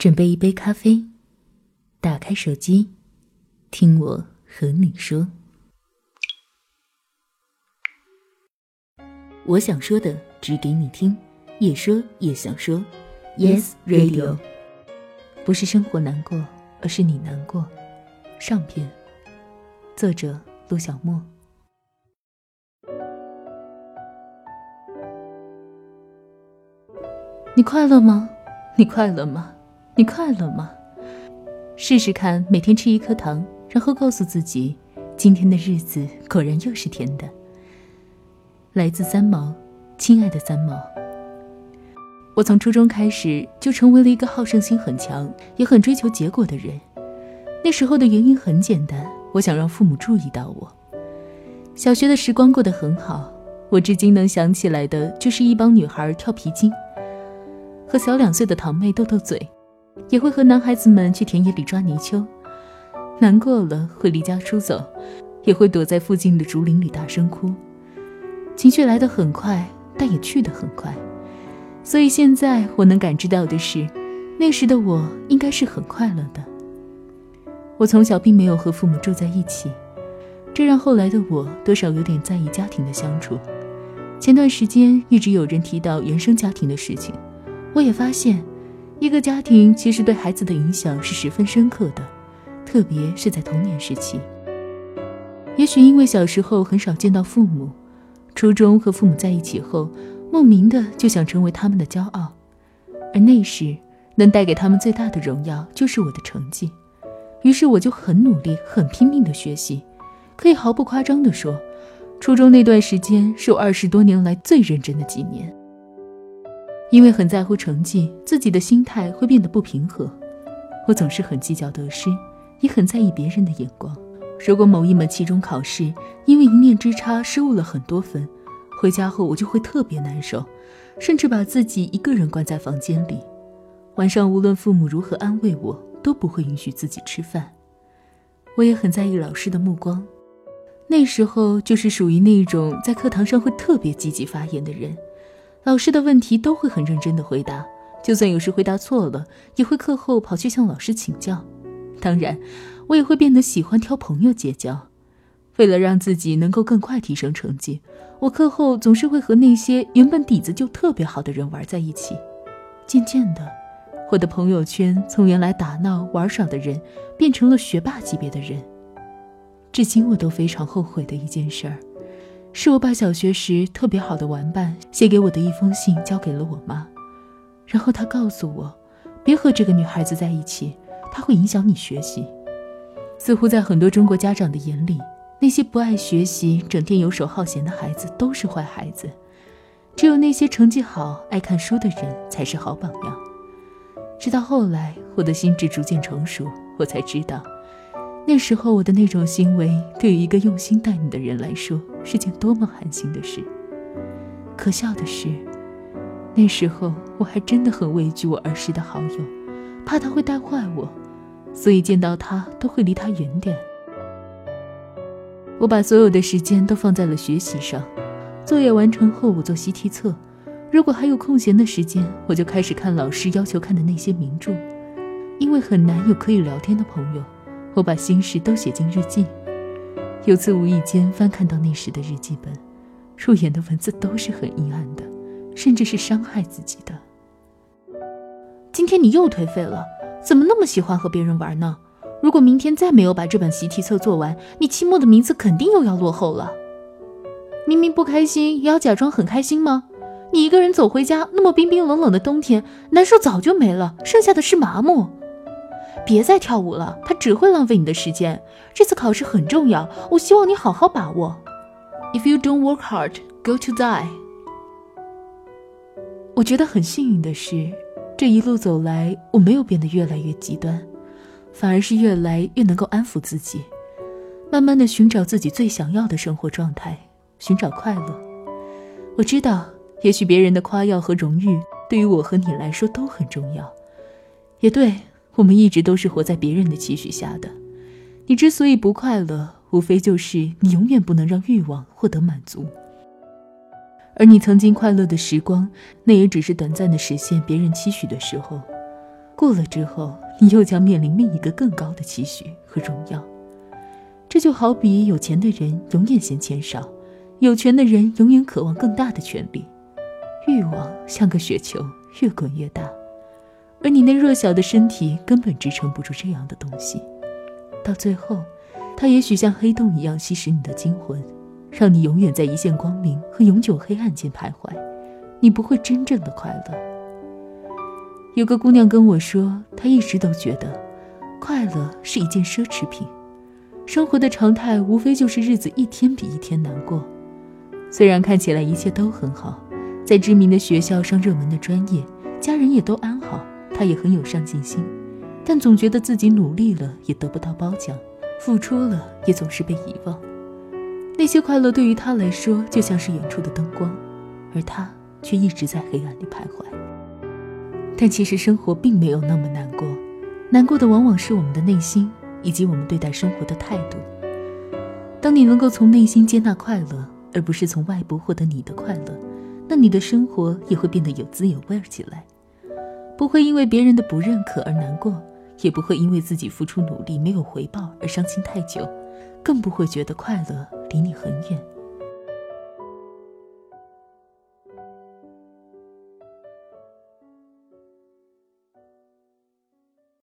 准备一杯咖啡，打开手机，听我和你说。我想说的，只给你听，也说也想说。Yes Radio，不是生活难过，而是你难过。上篇，作者陆小莫。你快乐吗？你快乐吗？你快乐吗？试试看，每天吃一颗糖，然后告诉自己，今天的日子果然又是甜的。来自三毛，亲爱的三毛。我从初中开始就成为了一个好胜心很强，也很追求结果的人。那时候的原因很简单，我想让父母注意到我。小学的时光过得很好，我至今能想起来的就是一帮女孩跳皮筋，和小两岁的堂妹斗斗嘴。也会和男孩子们去田野里抓泥鳅，难过了会离家出走，也会躲在附近的竹林里大声哭。情绪来得很快，但也去得很快。所以现在我能感知到的是，那时的我应该是很快乐的。我从小并没有和父母住在一起，这让后来的我多少有点在意家庭的相处。前段时间一直有人提到原生家庭的事情，我也发现。一个家庭其实对孩子的影响是十分深刻的，特别是在童年时期。也许因为小时候很少见到父母，初中和父母在一起后，莫名的就想成为他们的骄傲，而那时能带给他们最大的荣耀就是我的成绩。于是我就很努力、很拼命的学习，可以毫不夸张地说，初中那段时间是我二十多年来最认真的几年。因为很在乎成绩，自己的心态会变得不平和。我总是很计较得失，也很在意别人的眼光。如果某一门期中考试因为一念之差失误了很多分，回家后我就会特别难受，甚至把自己一个人关在房间里。晚上无论父母如何安慰我，都不会允许自己吃饭。我也很在意老师的目光。那时候就是属于那种在课堂上会特别积极发言的人。老师的问题都会很认真的回答，就算有时回答错了，也会课后跑去向老师请教。当然，我也会变得喜欢挑朋友结交。为了让自己能够更快提升成绩，我课后总是会和那些原本底子就特别好的人玩在一起。渐渐的，我的朋友圈从原来打闹玩耍的人，变成了学霸级别的人。至今我都非常后悔的一件事儿。是我把小学时特别好的玩伴写给我的一封信交给了我妈，然后她告诉我，别和这个女孩子在一起，她会影响你学习。似乎在很多中国家长的眼里，那些不爱学习、整天游手好闲的孩子都是坏孩子，只有那些成绩好、爱看书的人才是好榜样。直到后来，我的心智逐渐成熟，我才知道。那时候我的那种行为，对于一个用心待你的人来说，是件多么寒心的事。可笑的是，那时候我还真的很畏惧我儿时的好友，怕他会带坏我，所以见到他都会离他远点。我把所有的时间都放在了学习上，作业完成后我做习题册，如果还有空闲的时间，我就开始看老师要求看的那些名著，因为很难有可以聊天的朋友。我把心事都写进日记。有次无意间翻看到那时的日记本，入眼的文字都是很阴暗的，甚至是伤害自己的。今天你又颓废了，怎么那么喜欢和别人玩呢？如果明天再没有把这本习题册做完，你期末的名次肯定又要落后了。明明不开心，也要假装很开心吗？你一个人走回家，那么冰冰冷冷的冬天，难受早就没了，剩下的是麻木。别再跳舞了，它只会浪费你的时间。这次考试很重要，我希望你好好把握。If you don't work hard, go to die。我觉得很幸运的是，这一路走来，我没有变得越来越极端，反而是越来越能够安抚自己，慢慢的寻找自己最想要的生活状态，寻找快乐。我知道，也许别人的夸耀和荣誉，对于我和你来说都很重要，也对。我们一直都是活在别人的期许下的。你之所以不快乐，无非就是你永远不能让欲望获得满足。而你曾经快乐的时光，那也只是短暂的实现别人期许的时候。过了之后，你又将面临另一个更高的期许和荣耀。这就好比有钱的人永远嫌钱少，有权的人永远渴望更大的权利。欲望像个雪球，越滚越大，而你那弱小的身体根本支撑不住这样的东西。到最后，它也许像黑洞一样吸食你的精魂，让你永远在一线光明和永久黑暗间徘徊。你不会真正的快乐。有个姑娘跟我说，她一直都觉得，快乐是一件奢侈品。生活的常态无非就是日子一天比一天难过。虽然看起来一切都很好，在知名的学校上热门的专业，家人也都安好，他也很有上进心，但总觉得自己努力了也得不到褒奖，付出了也总是被遗忘。那些快乐对于他来说就像是远处的灯光，而他却一直在黑暗里徘徊。但其实生活并没有那么难过，难过的往往是我们的内心以及我们对待生活的态度。当你能够从内心接纳快乐，而不是从外部获得你的快乐，那你的生活也会变得有滋有味起来，不会因为别人的不认可而难过，也不会因为自己付出努力没有回报而伤心太久，更不会觉得快乐离你很远。